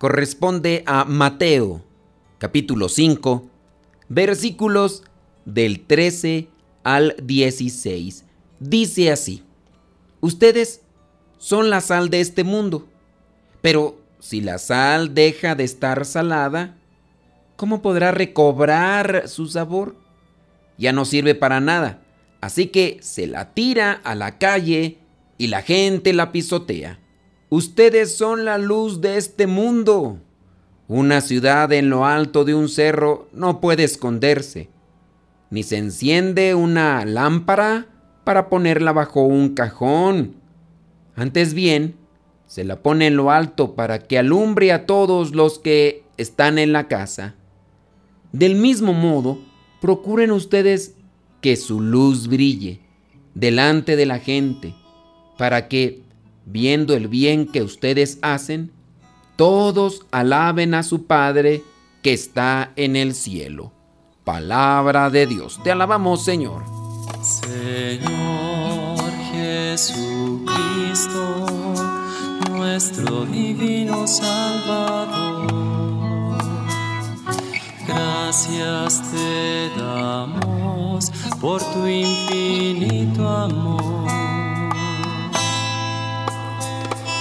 corresponde a Mateo, capítulo 5, versículos del 13 al 16. Dice así, ustedes son la sal de este mundo, pero si la sal deja de estar salada, ¿cómo podrá recobrar su sabor? Ya no sirve para nada, así que se la tira a la calle y la gente la pisotea. Ustedes son la luz de este mundo. Una ciudad en lo alto de un cerro no puede esconderse, ni se enciende una lámpara para ponerla bajo un cajón. Antes bien, se la pone en lo alto para que alumbre a todos los que están en la casa. Del mismo modo, procuren ustedes que su luz brille delante de la gente, para que viendo el bien que ustedes hacen, todos alaben a su Padre que está en el cielo. Palabra de Dios. Te alabamos, Señor. Señor Jesucristo, nuestro divino Salvador. Gracias te damos por tu infinito amor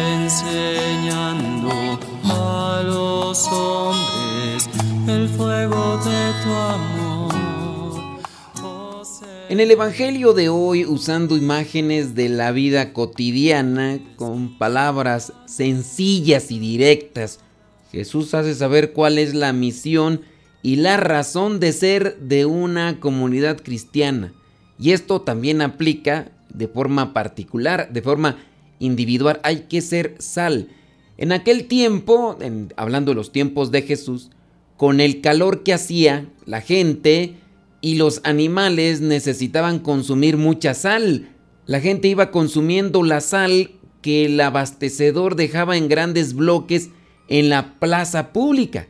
enseñando a los hombres el fuego de tu amor. En el Evangelio de hoy, usando imágenes de la vida cotidiana, con palabras sencillas y directas, Jesús hace saber cuál es la misión y la razón de ser de una comunidad cristiana. Y esto también aplica de forma particular, de forma individual, hay que ser sal. En aquel tiempo, hablando de los tiempos de Jesús, con el calor que hacía, la gente y los animales necesitaban consumir mucha sal. La gente iba consumiendo la sal que el abastecedor dejaba en grandes bloques en la plaza pública.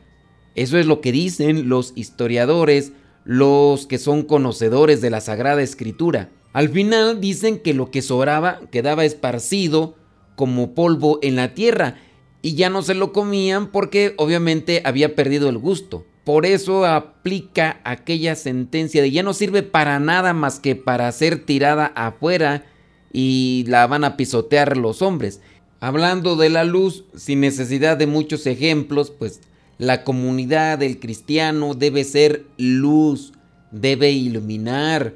Eso es lo que dicen los historiadores, los que son conocedores de la Sagrada Escritura. Al final dicen que lo que sobraba quedaba esparcido como polvo en la tierra y ya no se lo comían porque obviamente había perdido el gusto. Por eso aplica aquella sentencia de ya no sirve para nada más que para ser tirada afuera y la van a pisotear los hombres. Hablando de la luz, sin necesidad de muchos ejemplos, pues la comunidad del cristiano debe ser luz, debe iluminar,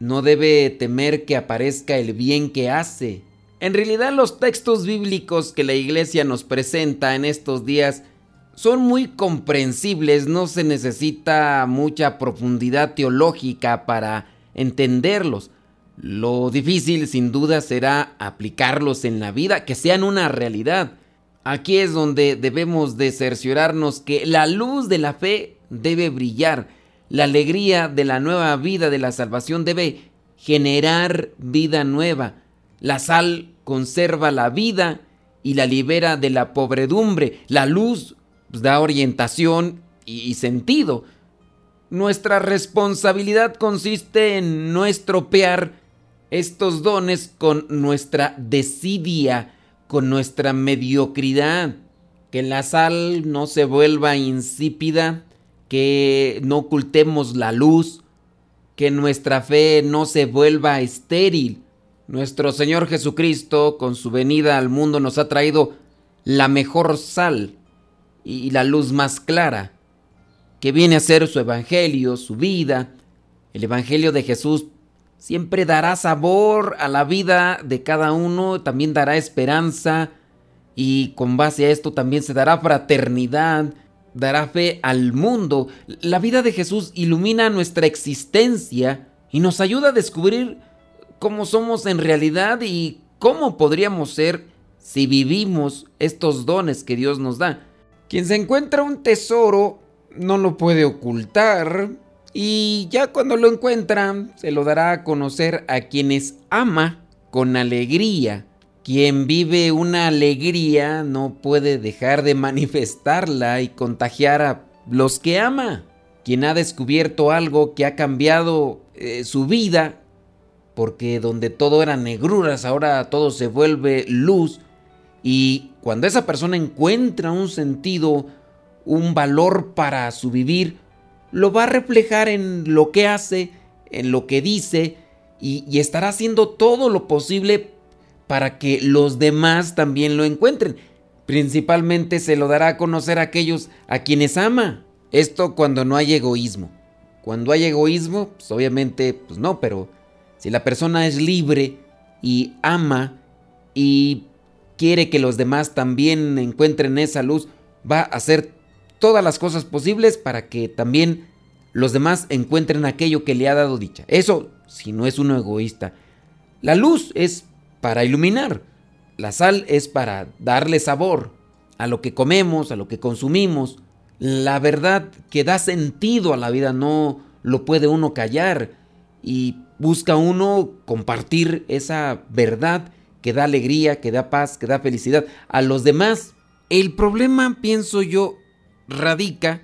no debe temer que aparezca el bien que hace. En realidad los textos bíblicos que la iglesia nos presenta en estos días son muy comprensibles, no se necesita mucha profundidad teológica para entenderlos. Lo difícil sin duda será aplicarlos en la vida, que sean una realidad. Aquí es donde debemos de cerciorarnos que la luz de la fe debe brillar la alegría de la nueva vida de la salvación debe generar vida nueva. La sal conserva la vida y la libera de la pobredumbre. La luz pues, da orientación y sentido. Nuestra responsabilidad consiste en no estropear estos dones con nuestra desidia, con nuestra mediocridad. Que la sal no se vuelva insípida que no ocultemos la luz, que nuestra fe no se vuelva estéril. Nuestro Señor Jesucristo, con su venida al mundo, nos ha traído la mejor sal, y la luz más clara, que viene a ser su evangelio, su vida. El evangelio de Jesús siempre dará sabor a la vida de cada uno, también dará esperanza y con base a esto también se dará fraternidad, dará fe al mundo. La vida de Jesús ilumina nuestra existencia y nos ayuda a descubrir cómo somos en realidad y cómo podríamos ser si vivimos estos dones que Dios nos da. Quien se encuentra un tesoro no lo puede ocultar y ya cuando lo encuentra se lo dará a conocer a quienes ama con alegría. Quien vive una alegría no puede dejar de manifestarla y contagiar a los que ama. Quien ha descubierto algo que ha cambiado eh, su vida, porque donde todo era negruras, ahora todo se vuelve luz. Y cuando esa persona encuentra un sentido, un valor para su vivir, lo va a reflejar en lo que hace, en lo que dice, y, y estará haciendo todo lo posible para que los demás también lo encuentren. Principalmente se lo dará a conocer a aquellos a quienes ama. Esto cuando no hay egoísmo. Cuando hay egoísmo, pues obviamente, pues no, pero si la persona es libre y ama y quiere que los demás también encuentren esa luz, va a hacer todas las cosas posibles para que también los demás encuentren aquello que le ha dado dicha. Eso si no es uno egoísta. La luz es para iluminar. La sal es para darle sabor a lo que comemos, a lo que consumimos. La verdad que da sentido a la vida no lo puede uno callar y busca uno compartir esa verdad que da alegría, que da paz, que da felicidad a los demás. El problema, pienso yo, radica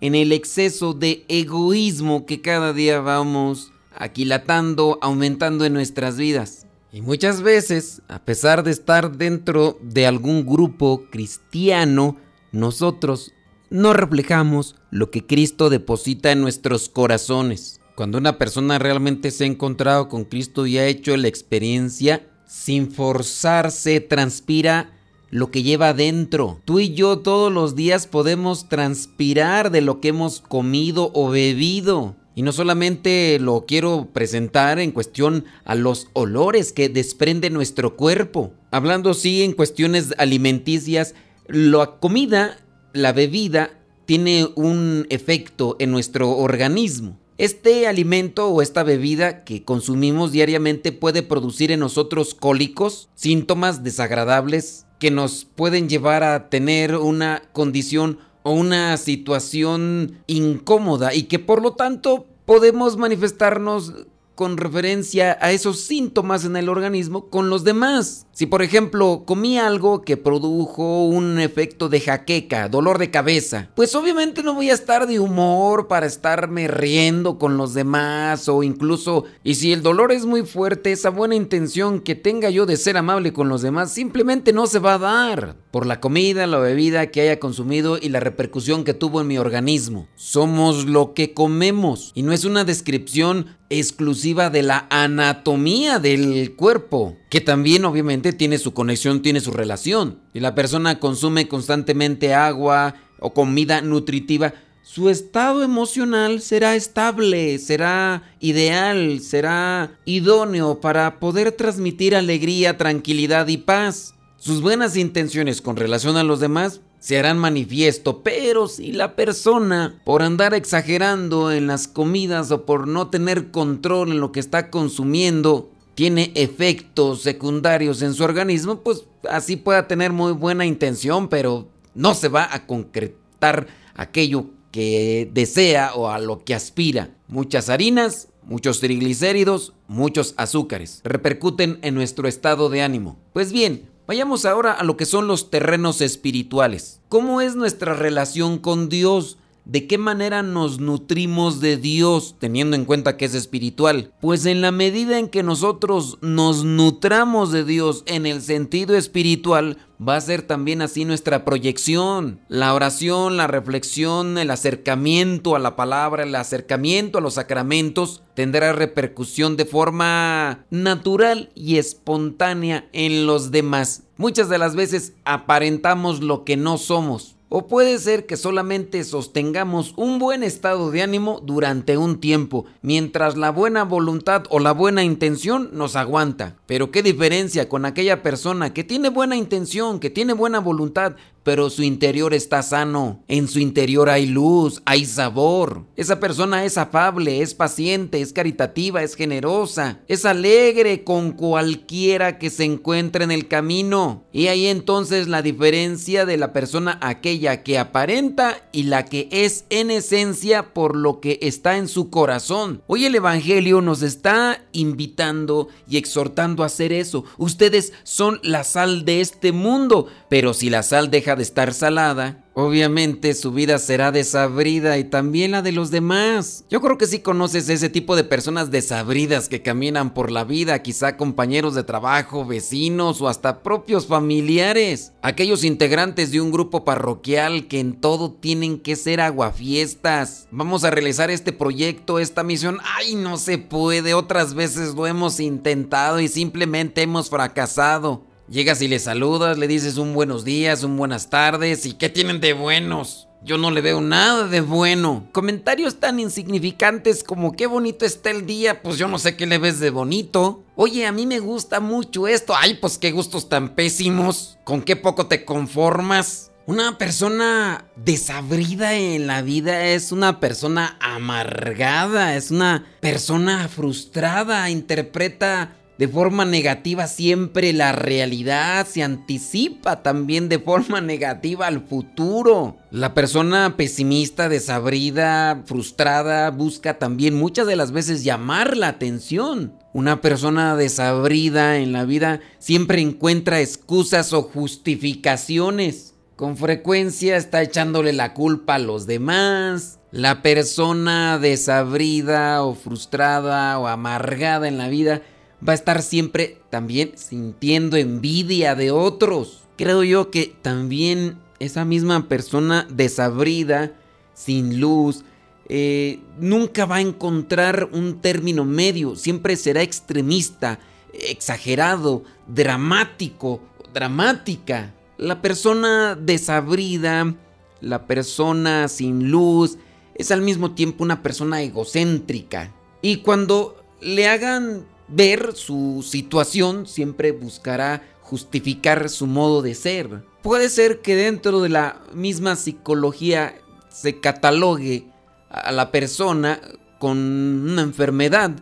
en el exceso de egoísmo que cada día vamos aquilatando, aumentando en nuestras vidas. Y muchas veces, a pesar de estar dentro de algún grupo cristiano, nosotros no reflejamos lo que Cristo deposita en nuestros corazones. Cuando una persona realmente se ha encontrado con Cristo y ha hecho la experiencia, sin forzarse, transpira lo que lleva dentro. Tú y yo todos los días podemos transpirar de lo que hemos comido o bebido. Y no solamente lo quiero presentar en cuestión a los olores que desprende nuestro cuerpo. Hablando sí en cuestiones alimenticias, la comida, la bebida, tiene un efecto en nuestro organismo. Este alimento o esta bebida que consumimos diariamente puede producir en nosotros cólicos, síntomas desagradables que nos pueden llevar a tener una condición o una situación incómoda y que por lo tanto podemos manifestarnos con referencia a esos síntomas en el organismo con los demás. Si por ejemplo comí algo que produjo un efecto de jaqueca, dolor de cabeza, pues obviamente no voy a estar de humor para estarme riendo con los demás o incluso, y si el dolor es muy fuerte, esa buena intención que tenga yo de ser amable con los demás simplemente no se va a dar por la comida, la bebida que haya consumido y la repercusión que tuvo en mi organismo. Somos lo que comemos y no es una descripción exclusiva de la anatomía del cuerpo, que también obviamente tiene su conexión, tiene su relación. Si la persona consume constantemente agua o comida nutritiva, su estado emocional será estable, será ideal, será idóneo para poder transmitir alegría, tranquilidad y paz. Sus buenas intenciones con relación a los demás se harán manifiesto, pero si la persona, por andar exagerando en las comidas o por no tener control en lo que está consumiendo, tiene efectos secundarios en su organismo, pues así pueda tener muy buena intención, pero no se va a concretar aquello que desea o a lo que aspira. Muchas harinas, muchos triglicéridos, muchos azúcares repercuten en nuestro estado de ánimo. Pues bien, Vayamos ahora a lo que son los terrenos espirituales. ¿Cómo es nuestra relación con Dios? ¿De qué manera nos nutrimos de Dios teniendo en cuenta que es espiritual? Pues en la medida en que nosotros nos nutramos de Dios en el sentido espiritual, va a ser también así nuestra proyección. La oración, la reflexión, el acercamiento a la palabra, el acercamiento a los sacramentos tendrá repercusión de forma natural y espontánea en los demás. Muchas de las veces aparentamos lo que no somos O puede ser que solamente sostengamos un buen estado de ánimo durante un tiempo, mientras la buena voluntad o la buena intención nos aguanta. Pero qué diferencia con aquella persona que tiene buena intención, que tiene buena voluntad, pero su interior está sano. En su interior hay luz, hay sabor. Esa persona es afable, es paciente, es caritativa, es generosa, es alegre con cualquiera que se encuentre en el camino. Y ahí entonces la diferencia de la persona aquella que aparenta y la que es en esencia por lo que está en su corazón. Hoy el Evangelio nos está invitando y exhortando a hacer eso. Ustedes son la sal de este mundo, pero si la sal deja de estar salada, obviamente su vida será desabrida y también la de los demás. Yo creo que sí conoces ese tipo de personas desabridas que caminan por la vida, quizá compañeros de trabajo, vecinos o hasta propios familiares. Aquellos integrantes de un grupo parroquial que en todo tienen que ser aguafiestas. Vamos a realizar este proyecto, esta misión. Ay, no se puede. Otras veces lo hemos intentado y simplemente hemos fracasado. Llegas y le saludas, le dices un buenos días, un buenas tardes y ¿qué tienen de buenos? Yo no le veo nada de bueno. Comentarios tan insignificantes como qué bonito está el día, pues yo no sé qué le ves de bonito. Oye, a mí me gusta mucho esto. Ay, pues qué gustos tan pésimos. ¿Con qué poco te conformas? Una persona desabrida en la vida es una persona amargada, es una persona frustrada, interpreta de forma negativa siempre la realidad, se anticipa también de forma negativa al futuro. La persona pesimista, desabrida, frustrada, busca también muchas de las veces llamar la atención. Una persona desabrida en la vida siempre encuentra excusas o justificaciones. Con frecuencia está echándole la culpa a los demás. La persona desabrida o frustrada o amargada en la vida va a estar siempre también sintiendo envidia de otros. Creo yo que también esa misma persona desabrida, sin luz, eh, nunca va a encontrar un término medio, siempre será extremista, exagerado, dramático, dramática. La persona desabrida, la persona sin luz, es al mismo tiempo una persona egocéntrica. Y cuando le hagan ver su situación, siempre buscará justificar su modo de ser. Puede ser que dentro de la misma psicología se catalogue a la persona con una enfermedad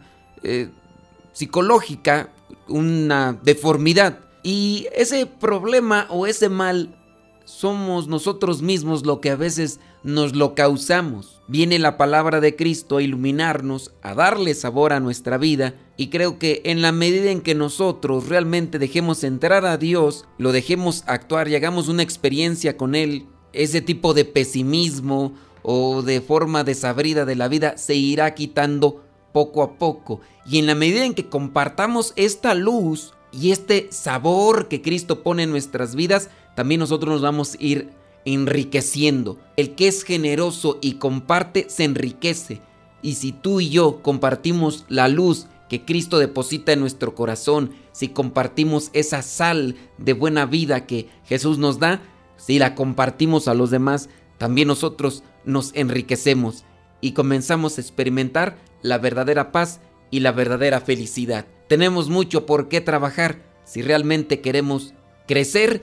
eh, psicológica, una deformidad. Y ese problema o ese mal somos nosotros mismos lo que a veces nos lo causamos. Viene la palabra de Cristo a iluminarnos, a darle sabor a nuestra vida y creo que en la medida en que nosotros realmente dejemos entrar a Dios, lo dejemos actuar y hagamos una experiencia con Él, ese tipo de pesimismo o de forma desabrida de la vida se irá quitando poco a poco. Y en la medida en que compartamos esta luz y este sabor que Cristo pone en nuestras vidas, también nosotros nos vamos a ir enriqueciendo. El que es generoso y comparte se enriquece. Y si tú y yo compartimos la luz que Cristo deposita en nuestro corazón, si compartimos esa sal de buena vida que Jesús nos da, si la compartimos a los demás, también nosotros nos enriquecemos y comenzamos a experimentar la verdadera paz y la verdadera felicidad. Tenemos mucho por qué trabajar si realmente queremos crecer